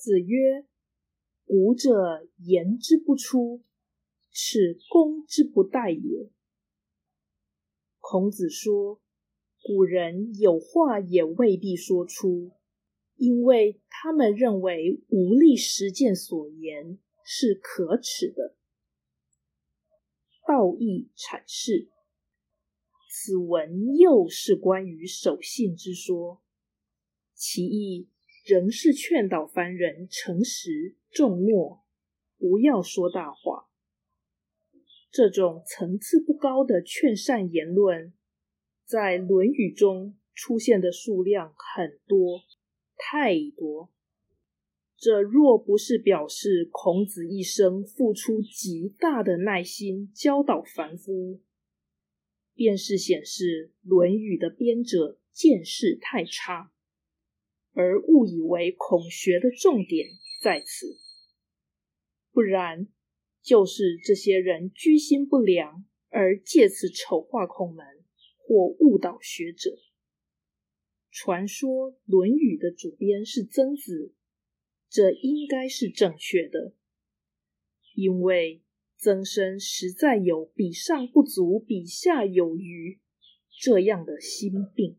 子曰：“古者言之不出，此攻之不待也。”孔子说：“古人有话也未必说出，因为他们认为无力实践所言是可耻的。”道义阐释，此文又是关于守信之说，其意仍是劝导凡人诚实重默，不要说大话。这种层次不高的劝善言论，在《论语》中出现的数量很多，太多。这若不是表示孔子一生付出极大的耐心教导凡夫，便是显示《论语》的编者见识太差，而误以为孔学的重点在此。不然。就是这些人居心不良，而借此丑化孔门或误导学者。传说《论语》的主编是曾子，这应该是正确的，因为曾参实在有“比上不足，比下有余”这样的心病。